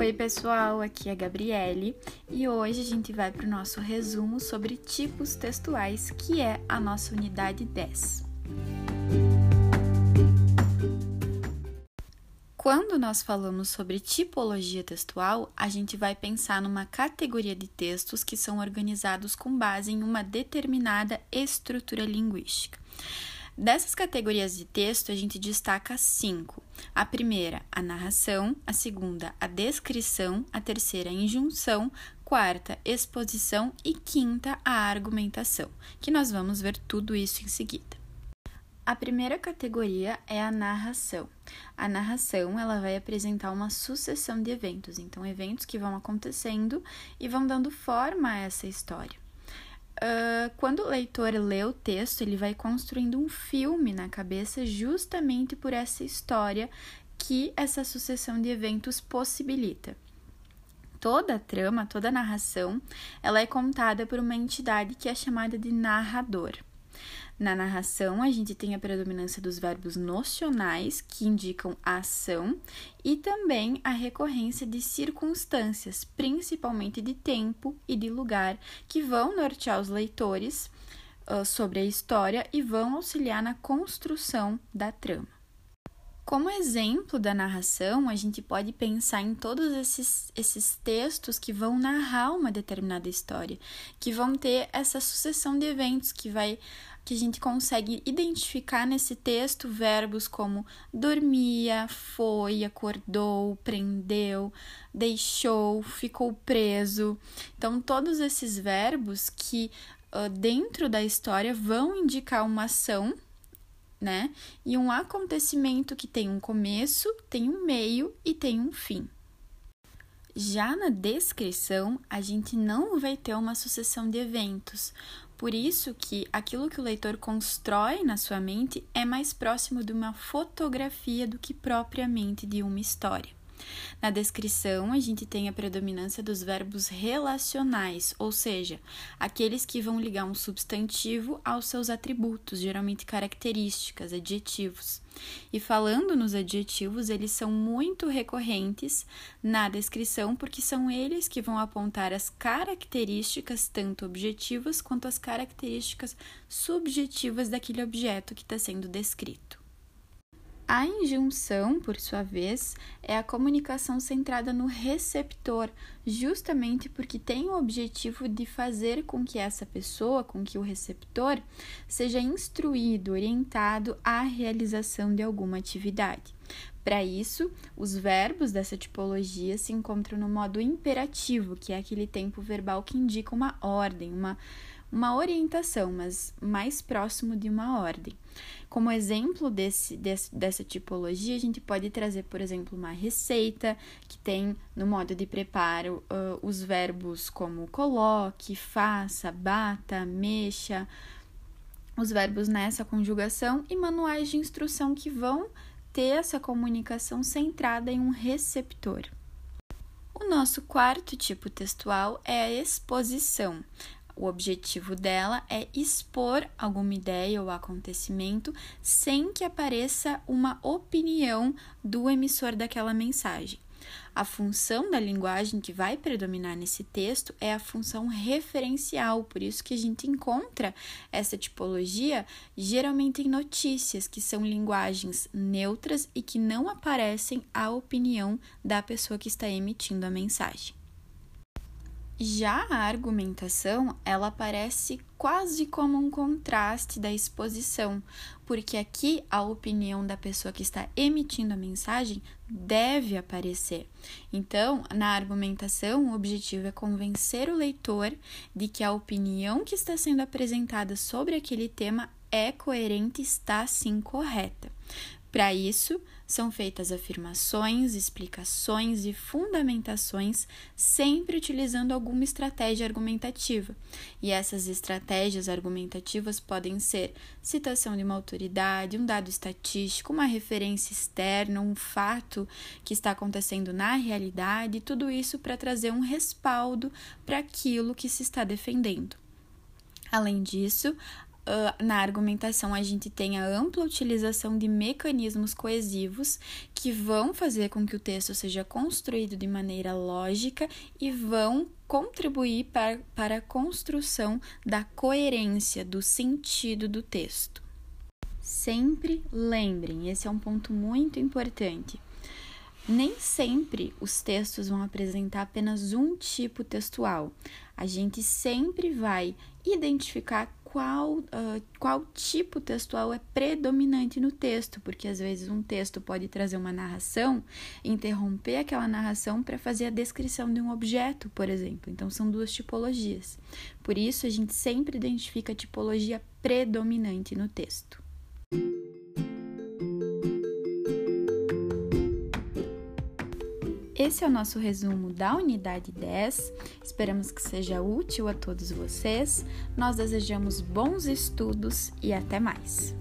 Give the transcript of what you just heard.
Oi, pessoal, aqui é a Gabriele e hoje a gente vai para o nosso resumo sobre tipos textuais, que é a nossa unidade 10. Quando nós falamos sobre tipologia textual, a gente vai pensar numa categoria de textos que são organizados com base em uma determinada estrutura linguística. Dessas categorias de texto, a gente destaca cinco. A primeira, a narração, a segunda, a descrição, a terceira, a injunção, quarta, exposição e quinta, a argumentação, que nós vamos ver tudo isso em seguida. A primeira categoria é a narração. A narração ela vai apresentar uma sucessão de eventos, então eventos que vão acontecendo e vão dando forma a essa história. Uh, quando o leitor lê o texto, ele vai construindo um filme na cabeça justamente por essa história que essa sucessão de eventos possibilita. Toda a trama, toda a narração, ela é contada por uma entidade que é chamada de narrador. Na narração, a gente tem a predominância dos verbos nocionais, que indicam a ação, e também a recorrência de circunstâncias, principalmente de tempo e de lugar, que vão nortear os leitores uh, sobre a história e vão auxiliar na construção da trama. Como exemplo da narração, a gente pode pensar em todos esses, esses textos que vão narrar uma determinada história, que vão ter essa sucessão de eventos que vai que a gente consegue identificar nesse texto verbos como dormia, foi, acordou, prendeu, deixou, ficou preso. Então, todos esses verbos que uh, dentro da história vão indicar uma ação, né? E um acontecimento que tem um começo, tem um meio e tem um fim. Já na descrição, a gente não vai ter uma sucessão de eventos, por isso que aquilo que o leitor constrói na sua mente é mais próximo de uma fotografia do que propriamente de uma história. Na descrição, a gente tem a predominância dos verbos relacionais, ou seja, aqueles que vão ligar um substantivo aos seus atributos, geralmente características, adjetivos. E falando nos adjetivos, eles são muito recorrentes na descrição porque são eles que vão apontar as características, tanto objetivas quanto as características subjetivas daquele objeto que está sendo descrito. A injunção, por sua vez, é a comunicação centrada no receptor, justamente porque tem o objetivo de fazer com que essa pessoa, com que o receptor, seja instruído, orientado à realização de alguma atividade. Para isso, os verbos dessa tipologia se encontram no modo imperativo, que é aquele tempo verbal que indica uma ordem, uma, uma orientação, mas mais próximo de uma ordem. Como exemplo desse, desse, dessa tipologia, a gente pode trazer, por exemplo, uma receita que tem no modo de preparo uh, os verbos como coloque, faça, bata, mexa, os verbos nessa conjugação e manuais de instrução que vão ter essa comunicação centrada em um receptor. O nosso quarto tipo textual é a exposição. O objetivo dela é expor alguma ideia ou acontecimento sem que apareça uma opinião do emissor daquela mensagem. A função da linguagem que vai predominar nesse texto é a função referencial, por isso que a gente encontra essa tipologia geralmente em notícias, que são linguagens neutras e que não aparecem a opinião da pessoa que está emitindo a mensagem. Já a argumentação, ela aparece quase como um contraste da exposição, porque aqui a opinião da pessoa que está emitindo a mensagem deve aparecer. Então, na argumentação, o objetivo é convencer o leitor de que a opinião que está sendo apresentada sobre aquele tema é coerente e está sim correta. Para isso, são feitas afirmações, explicações e fundamentações, sempre utilizando alguma estratégia argumentativa. E essas estratégias argumentativas podem ser citação de uma autoridade, um dado estatístico, uma referência externa, um fato que está acontecendo na realidade, tudo isso para trazer um respaldo para aquilo que se está defendendo. Além disso, uh, na argumentação a gente tem a ampla utilização de mecanismos coesivos que vão fazer com que o texto seja construído de maneira lógica e vão contribuir para, para a construção da coerência, do sentido do texto. Sempre lembrem, esse é um ponto muito importante. Nem sempre os textos vão apresentar apenas um tipo textual. A gente sempre vai identificar qual, uh, qual tipo textual é predominante no texto, porque às vezes um texto pode trazer uma narração, interromper aquela narração para fazer a descrição de um objeto, por exemplo. Então são duas tipologias. Por isso a gente sempre identifica a tipologia predominante no texto. Esse é o nosso resumo da unidade 10. Esperamos que seja útil a todos vocês. Nós desejamos bons estudos e até mais.